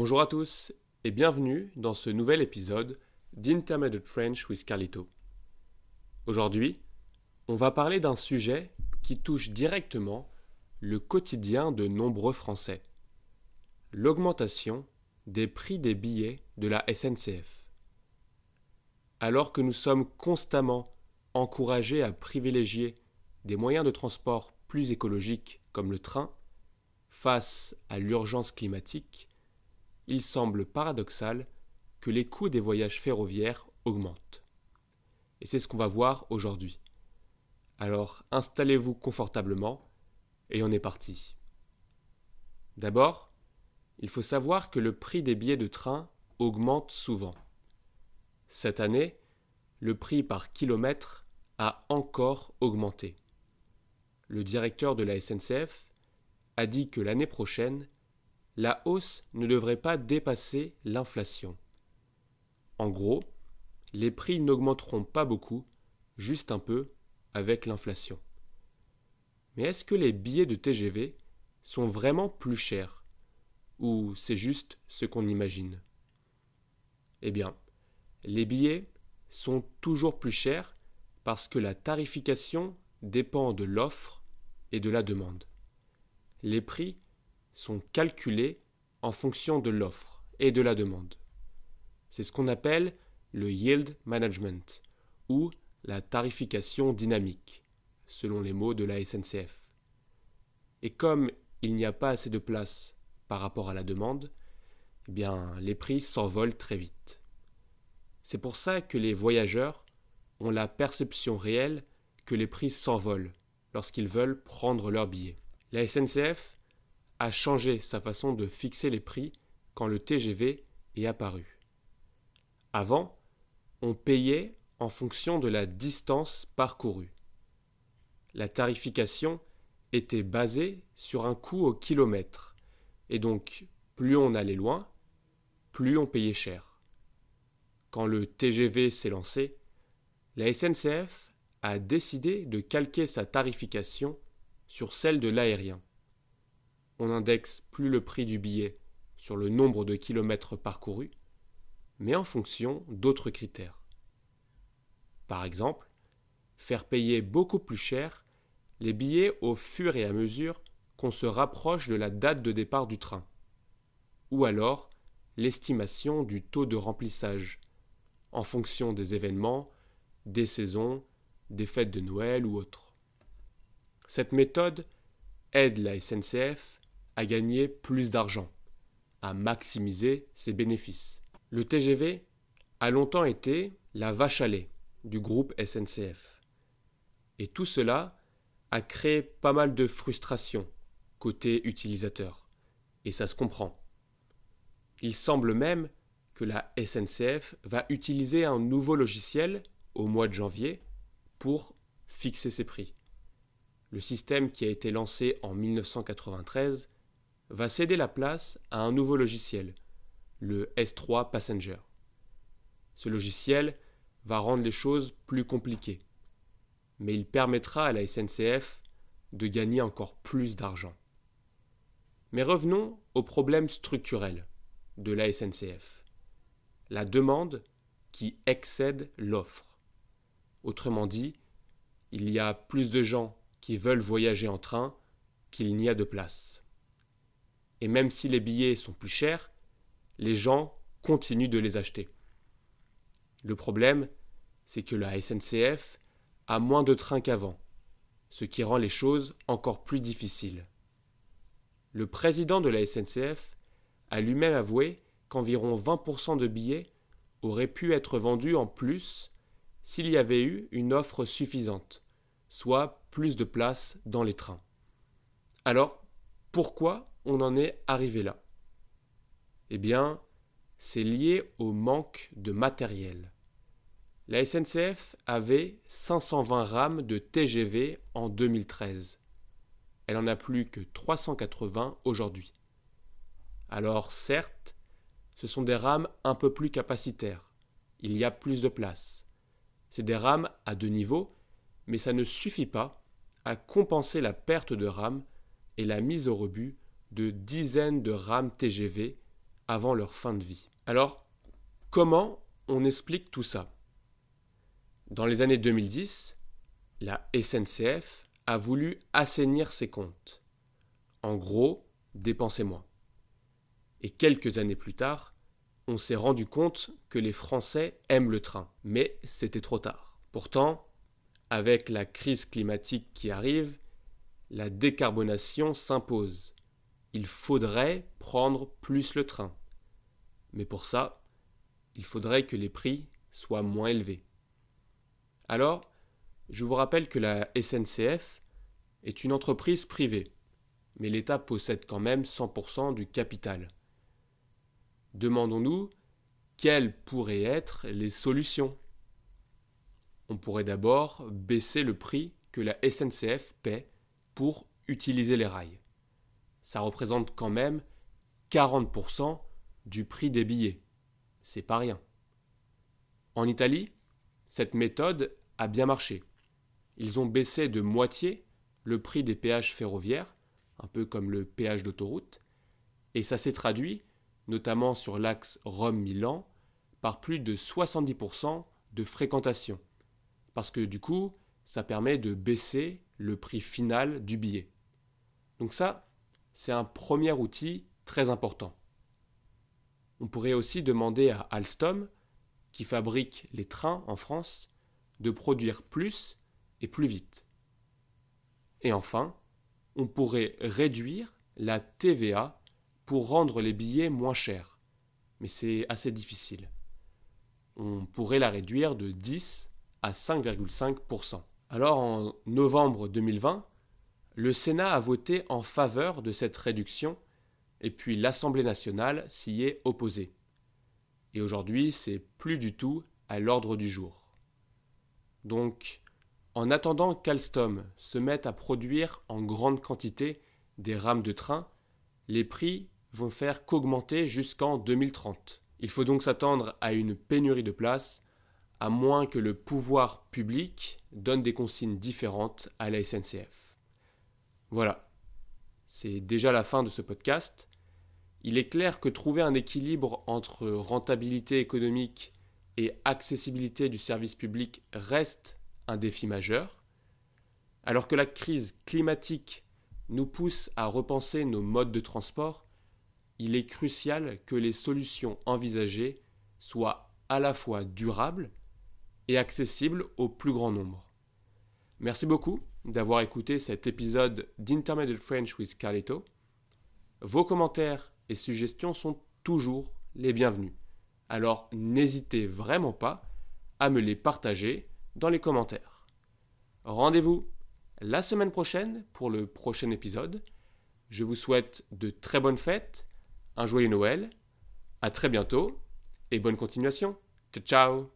Bonjour à tous et bienvenue dans ce nouvel épisode d'Intermediate French with Carlito. Aujourd'hui, on va parler d'un sujet qui touche directement le quotidien de nombreux Français. L'augmentation des prix des billets de la SNCF. Alors que nous sommes constamment encouragés à privilégier des moyens de transport plus écologiques comme le train, face à l'urgence climatique, il semble paradoxal que les coûts des voyages ferroviaires augmentent. Et c'est ce qu'on va voir aujourd'hui. Alors installez-vous confortablement et on est parti. D'abord, il faut savoir que le prix des billets de train augmente souvent. Cette année, le prix par kilomètre a encore augmenté. Le directeur de la SNCF a dit que l'année prochaine, la hausse ne devrait pas dépasser l'inflation. En gros, les prix n'augmenteront pas beaucoup, juste un peu, avec l'inflation. Mais est-ce que les billets de TGV sont vraiment plus chers Ou c'est juste ce qu'on imagine? Eh bien, les billets sont toujours plus chers parce que la tarification dépend de l'offre et de la demande. Les prix sont calculés en fonction de l'offre et de la demande. C'est ce qu'on appelle le yield management ou la tarification dynamique, selon les mots de la SNCF. Et comme il n'y a pas assez de place par rapport à la demande, eh bien, les prix s'envolent très vite. C'est pour ça que les voyageurs ont la perception réelle que les prix s'envolent lorsqu'ils veulent prendre leur billet. La SNCF a changé sa façon de fixer les prix quand le TGV est apparu. Avant, on payait en fonction de la distance parcourue. La tarification était basée sur un coût au kilomètre, et donc plus on allait loin, plus on payait cher. Quand le TGV s'est lancé, la SNCF a décidé de calquer sa tarification sur celle de l'aérien on indexe plus le prix du billet sur le nombre de kilomètres parcourus, mais en fonction d'autres critères. Par exemple, faire payer beaucoup plus cher les billets au fur et à mesure qu'on se rapproche de la date de départ du train, ou alors l'estimation du taux de remplissage, en fonction des événements, des saisons, des fêtes de Noël ou autres. Cette méthode aide la SNCF à gagner plus d'argent, à maximiser ses bénéfices. Le TGV a longtemps été la vache à lait du groupe SNCF. Et tout cela a créé pas mal de frustration côté utilisateur. Et ça se comprend. Il semble même que la SNCF va utiliser un nouveau logiciel au mois de janvier pour fixer ses prix. Le système qui a été lancé en 1993 va céder la place à un nouveau logiciel, le S3 Passenger. Ce logiciel va rendre les choses plus compliquées, mais il permettra à la SNCF de gagner encore plus d'argent. Mais revenons au problème structurel de la SNCF. La demande qui excède l'offre. Autrement dit, il y a plus de gens qui veulent voyager en train qu'il n'y a de place et même si les billets sont plus chers, les gens continuent de les acheter. Le problème, c'est que la SNCF a moins de trains qu'avant, ce qui rend les choses encore plus difficiles. Le président de la SNCF a lui-même avoué qu'environ 20% de billets auraient pu être vendus en plus s'il y avait eu une offre suffisante, soit plus de places dans les trains. Alors, pourquoi on en est arrivé là Eh bien, c'est lié au manque de matériel. La SNCF avait 520 rames de TGV en 2013. Elle en a plus que 380 aujourd'hui. Alors certes, ce sont des rames un peu plus capacitaires. Il y a plus de place. C'est des rames à deux niveaux, mais ça ne suffit pas à compenser la perte de rames et la mise au rebut de dizaines de rames TGV avant leur fin de vie. Alors, comment on explique tout ça? Dans les années 2010, la SNCF a voulu assainir ses comptes. En gros, dépensez moins. Et quelques années plus tard, on s'est rendu compte que les Français aiment le train, mais c'était trop tard. Pourtant, avec la crise climatique qui arrive, la décarbonation s'impose. Il faudrait prendre plus le train. Mais pour ça, il faudrait que les prix soient moins élevés. Alors, je vous rappelle que la SNCF est une entreprise privée, mais l'État possède quand même 100% du capital. Demandons-nous quelles pourraient être les solutions. On pourrait d'abord baisser le prix que la SNCF paie pour utiliser les rails. Ça représente quand même 40% du prix des billets. C'est pas rien. En Italie, cette méthode a bien marché. Ils ont baissé de moitié le prix des péages ferroviaires, un peu comme le péage d'autoroute, et ça s'est traduit, notamment sur l'axe Rome-Milan, par plus de 70% de fréquentation. Parce que du coup, ça permet de baisser le prix final du billet. Donc ça, c'est un premier outil très important. On pourrait aussi demander à Alstom, qui fabrique les trains en France, de produire plus et plus vite. Et enfin, on pourrait réduire la TVA pour rendre les billets moins chers. Mais c'est assez difficile. On pourrait la réduire de 10 à 5,5%. Alors en novembre 2020, le Sénat a voté en faveur de cette réduction et puis l'Assemblée nationale s'y est opposée. Et aujourd'hui, c'est plus du tout à l'ordre du jour. Donc, en attendant qu'Alstom se mette à produire en grande quantité des rames de train, les prix vont faire qu'augmenter jusqu'en 2030. Il faut donc s'attendre à une pénurie de places, à moins que le pouvoir public donne des consignes différentes à la SNCF. Voilà, c'est déjà la fin de ce podcast. Il est clair que trouver un équilibre entre rentabilité économique et accessibilité du service public reste un défi majeur. Alors que la crise climatique nous pousse à repenser nos modes de transport, il est crucial que les solutions envisagées soient à la fois durables et accessibles au plus grand nombre. Merci beaucoup d'avoir écouté cet épisode d'Intermediate French with Carlito. Vos commentaires et suggestions sont toujours les bienvenus. Alors n'hésitez vraiment pas à me les partager dans les commentaires. Rendez-vous la semaine prochaine pour le prochain épisode. Je vous souhaite de très bonnes fêtes, un joyeux Noël, à très bientôt et bonne continuation. Ciao ciao